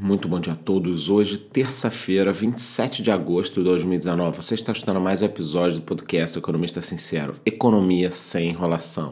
Muito bom dia a todos. Hoje, terça-feira, 27 de agosto de 2019, você está escutando mais um episódio do podcast Economista Sincero: Economia sem enrolação.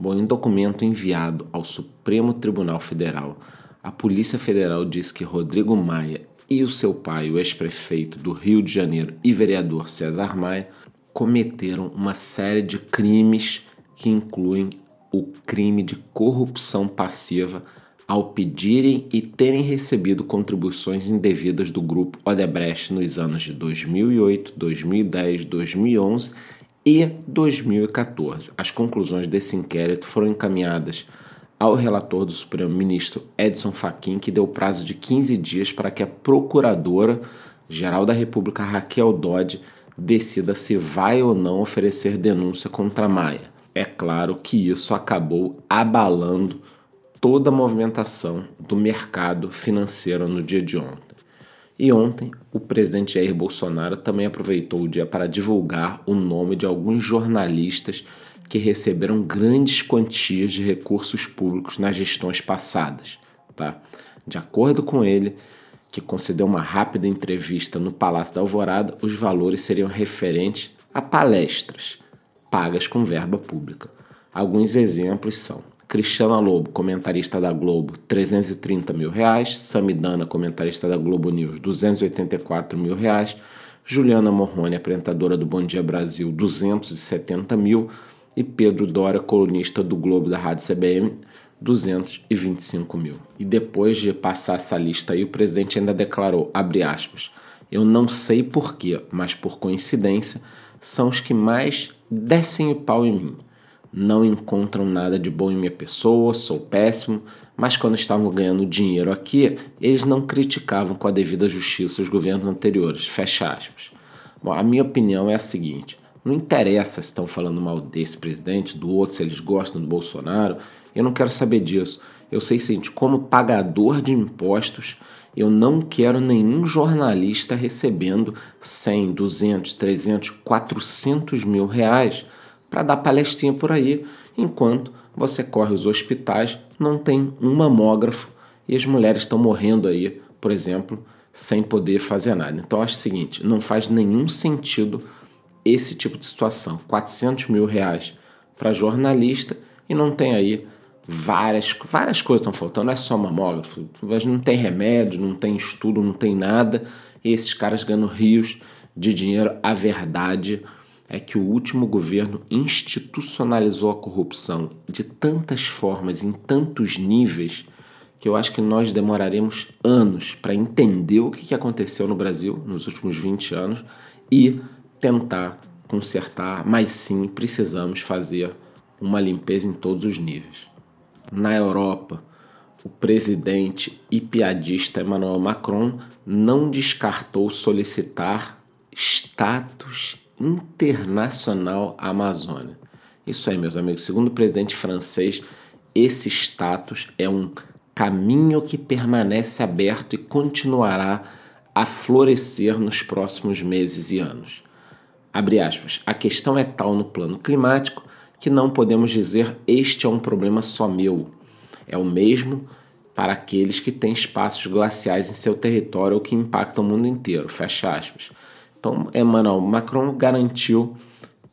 Bom, em documento enviado ao Supremo Tribunal Federal, a Polícia Federal diz que Rodrigo Maia e o seu pai, o ex-prefeito do Rio de Janeiro e vereador César Maia, cometeram uma série de crimes que incluem o crime de corrupção passiva ao pedirem e terem recebido contribuições indevidas do grupo Odebrecht nos anos de 2008, 2010, 2011 e 2014. As conclusões desse inquérito foram encaminhadas ao relator do Supremo Ministro Edson Fachin, que deu prazo de 15 dias para que a procuradora geral da República Raquel Dodge decida se vai ou não oferecer denúncia contra Maia. É claro que isso acabou abalando toda a movimentação do mercado financeiro no dia de ontem. E ontem, o presidente Jair Bolsonaro também aproveitou o dia para divulgar o nome de alguns jornalistas que receberam grandes quantias de recursos públicos nas gestões passadas. Tá? De acordo com ele, que concedeu uma rápida entrevista no Palácio da Alvorada, os valores seriam referentes a palestras pagas com verba pública. Alguns exemplos são Cristiana Lobo, comentarista da Globo, 330 mil reais. Samidana, comentarista da Globo News, 284 mil reais. Juliana Morrone, apresentadora do Bom Dia Brasil, 270 mil. E Pedro Dória, colunista do Globo da Rádio CBM, 225 mil. E depois de passar essa lista aí, o presidente ainda declarou, abre aspas, eu não sei porquê, mas por coincidência, são os que mais descem o pau em mim não encontram nada de bom em minha pessoa, sou péssimo, mas quando estavam ganhando dinheiro aqui, eles não criticavam com a devida justiça os governos anteriores. Fecha aspas. Bom, a minha opinião é a seguinte: não interessa se estão falando mal desse presidente, do outro, se eles gostam do Bolsonaro, eu não quero saber disso. Eu sei, seguinte: como pagador de impostos, eu não quero nenhum jornalista recebendo 100, 200, 300, 400 mil reais para dar palestrinha por aí, enquanto você corre os hospitais, não tem um mamógrafo e as mulheres estão morrendo aí, por exemplo, sem poder fazer nada. Então, acho o seguinte: não faz nenhum sentido esse tipo de situação. 400 mil reais para jornalista e não tem aí várias, várias coisas estão faltando, não é só mamógrafo, mas não tem remédio, não tem estudo, não tem nada. E esses caras ganham rios de dinheiro. A verdade é que o último governo institucionalizou a corrupção de tantas formas, em tantos níveis, que eu acho que nós demoraremos anos para entender o que aconteceu no Brasil nos últimos 20 anos e tentar consertar, mas sim precisamos fazer uma limpeza em todos os níveis. Na Europa, o presidente e piadista Emmanuel Macron não descartou solicitar status internacional Amazônia. Isso aí, meus amigos, segundo o presidente francês, esse status é um caminho que permanece aberto e continuará a florescer nos próximos meses e anos. Abre aspas, a questão é tal no plano climático que não podemos dizer este é um problema só meu. É o mesmo para aqueles que têm espaços glaciais em seu território ou que impactam o mundo inteiro. Fecha aspas. Então, Emmanuel Macron garantiu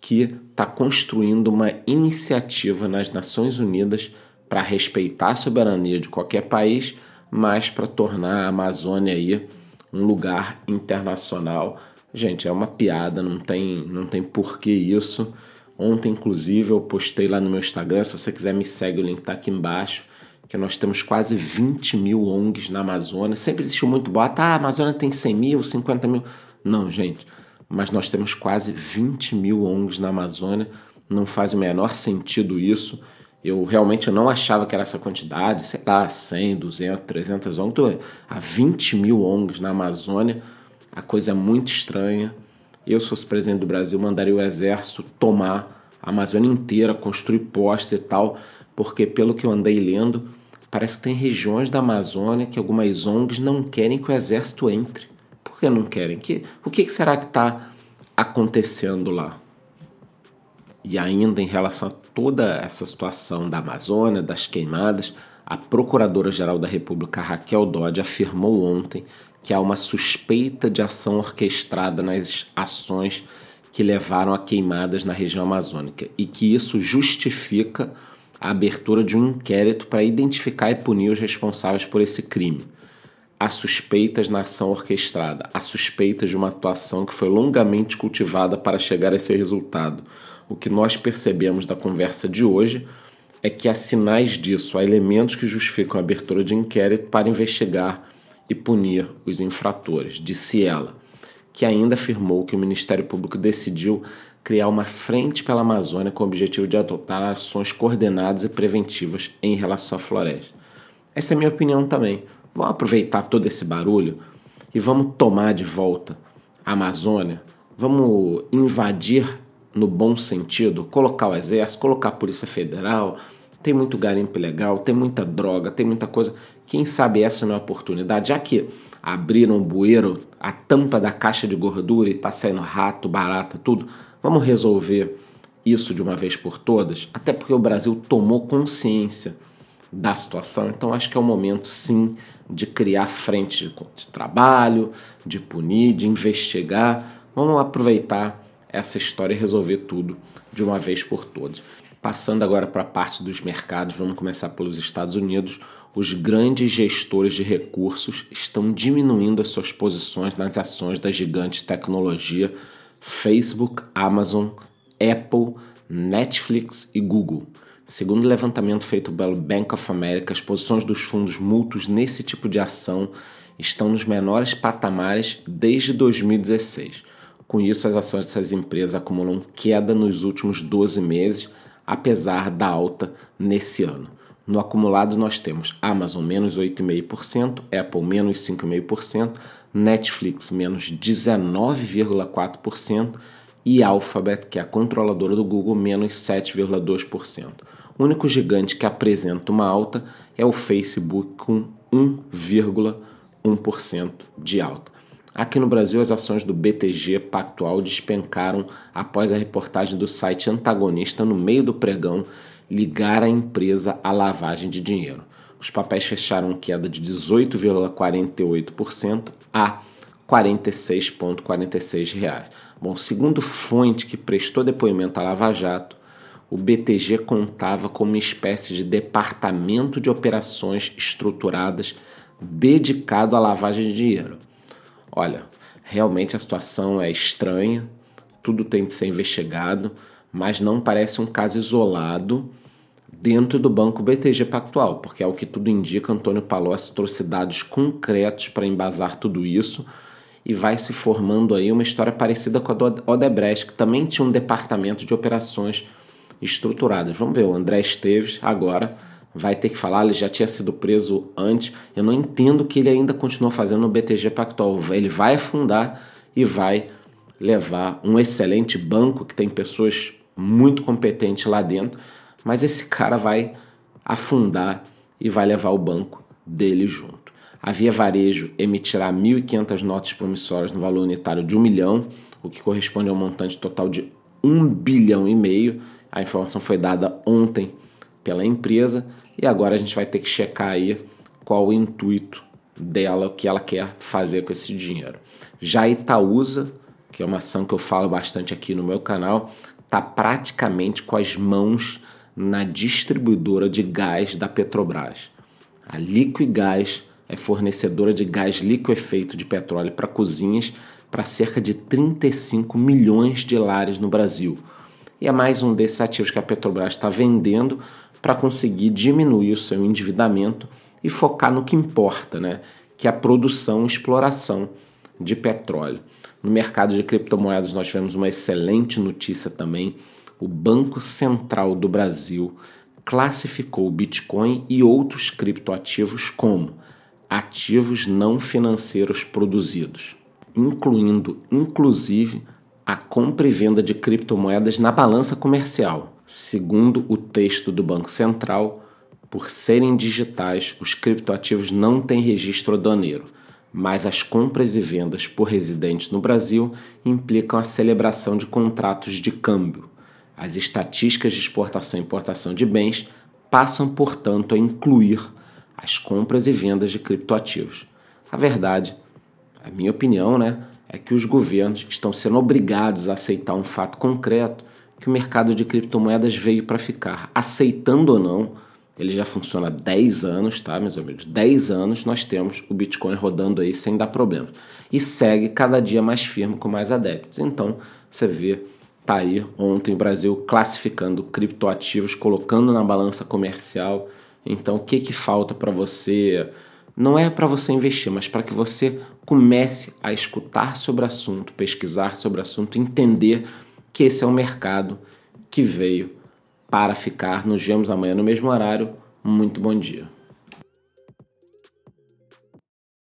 que está construindo uma iniciativa nas Nações Unidas para respeitar a soberania de qualquer país, mas para tornar a Amazônia aí um lugar internacional. Gente, é uma piada, não tem, não tem porquê isso. Ontem, inclusive, eu postei lá no meu Instagram. Se você quiser me segue, o link está aqui embaixo. Que nós temos quase 20 mil ONGs na Amazônia. Sempre existiu muito boato, ah, a Amazônia tem 100 mil, 50 mil. Não, gente, mas nós temos quase 20 mil ONGs na Amazônia, não faz o menor sentido isso. Eu realmente não achava que era essa quantidade, sei lá, 100, 200, 300 ONGs. Então, há 20 mil ONGs na Amazônia, a coisa é muito estranha. Eu, se fosse presidente do Brasil, mandaria o exército tomar a Amazônia inteira, construir postes e tal, porque pelo que eu andei lendo, parece que tem regiões da Amazônia que algumas ONGs não querem que o exército entre que não querem? Que, o que será que está acontecendo lá? E ainda em relação a toda essa situação da Amazônia, das queimadas, A Procuradora-Geral da República, Raquel Dodge, afirmou ontem que há uma suspeita de ação orquestrada nas ações que levaram a queimadas na região amazônica e que isso justifica a abertura de um inquérito para identificar e punir os responsáveis por esse crime. Há suspeitas na ação orquestrada, há suspeitas de uma atuação que foi longamente cultivada para chegar a esse resultado. O que nós percebemos da conversa de hoje é que há sinais disso, há elementos que justificam a abertura de inquérito para investigar e punir os infratores, disse ela, que ainda afirmou que o Ministério Público decidiu criar uma frente pela Amazônia com o objetivo de adotar ações coordenadas e preventivas em relação à floresta. Essa é a minha opinião também. Vamos aproveitar todo esse barulho e vamos tomar de volta a Amazônia. Vamos invadir no bom sentido, colocar o exército, colocar a Polícia Federal. Tem muito garimpo ilegal, tem muita droga, tem muita coisa. Quem sabe essa não é a oportunidade, já que abriram o bueiro, a tampa da caixa de gordura e tá saindo rato, barata, tudo. Vamos resolver isso de uma vez por todas, até porque o Brasil tomou consciência da situação. Então acho que é o momento sim de criar frente de trabalho, de punir, de investigar. Vamos aproveitar essa história e resolver tudo de uma vez por todas. Passando agora para a parte dos mercados, vamos começar pelos Estados Unidos. Os grandes gestores de recursos estão diminuindo as suas posições nas ações das gigantes tecnologia Facebook, Amazon, Apple, Netflix e Google. Segundo o levantamento feito pelo Bank of America, as posições dos fundos mútuos nesse tipo de ação estão nos menores patamares desde 2016. Com isso, as ações dessas empresas acumulam queda nos últimos 12 meses, apesar da alta nesse ano. No acumulado, nós temos Amazon menos 8,5%, Apple menos 5,5%, Netflix menos 19,4% e Alphabet, que é a controladora do Google, menos 7,2%. O único gigante que apresenta uma alta é o Facebook, com 1,1% de alta. Aqui no Brasil, as ações do BTG Pactual despencaram após a reportagem do site antagonista no meio do pregão ligar a empresa à lavagem de dinheiro. Os papéis fecharam queda de 18,48% a 46,46 reais. Bom, segundo fonte que prestou depoimento à Lava Jato, o BTG contava com uma espécie de departamento de operações estruturadas dedicado à lavagem de dinheiro. Olha, realmente a situação é estranha, tudo tem de ser investigado, mas não parece um caso isolado dentro do banco BTG Pactual, porque é o que tudo indica, Antônio Palocci trouxe dados concretos para embasar tudo isso e vai se formando aí uma história parecida com a do Odebrecht, que também tinha um departamento de operações estruturadas. Vamos ver, o André Esteves agora vai ter que falar, ele já tinha sido preso antes. Eu não entendo que ele ainda continua fazendo no BTG Pactual. Ele vai afundar e vai levar um excelente banco que tem pessoas muito competentes lá dentro, mas esse cara vai afundar e vai levar o banco dele junto. A Via Varejo emitirá 1.500 notas promissórias no valor unitário de 1 milhão, o que corresponde a um montante total de 1 bilhão e meio. A informação foi dada ontem pela empresa e agora a gente vai ter que checar aí qual o intuito dela, o que ela quer fazer com esse dinheiro. Já Itaúsa, que é uma ação que eu falo bastante aqui no meu canal, está praticamente com as mãos na distribuidora de gás da Petrobras. A Liquigás é fornecedora de gás liquefeito de petróleo para cozinhas para cerca de 35 milhões de lares no Brasil. E é mais um desses ativos que a Petrobras está vendendo para conseguir diminuir o seu endividamento e focar no que importa, né? que é a produção e exploração de petróleo. No mercado de criptomoedas, nós tivemos uma excelente notícia também. O Banco Central do Brasil classificou o Bitcoin e outros criptoativos como ativos não financeiros produzidos, incluindo inclusive a compra e venda de criptomoedas na balança comercial. Segundo o texto do Banco Central, por serem digitais, os criptoativos não têm registro aduaneiro, mas as compras e vendas por residentes no Brasil implicam a celebração de contratos de câmbio. As estatísticas de exportação e importação de bens passam, portanto, a incluir as compras e vendas de criptoativos. A verdade, a minha opinião, né, é que os governos estão sendo obrigados a aceitar um fato concreto que o mercado de criptomoedas veio para ficar. Aceitando ou não, ele já funciona há 10 anos, tá, meus amigos? 10 anos nós temos o Bitcoin rodando aí sem dar problemas. E segue cada dia mais firme com mais adeptos. Então, você vê, tá aí ontem o Brasil classificando criptoativos, colocando na balança comercial. Então, o que, que falta para você? Não é para você investir, mas para que você comece a escutar sobre o assunto, pesquisar sobre o assunto, entender que esse é um mercado que veio para ficar. Nos vemos amanhã no mesmo horário. Muito bom dia.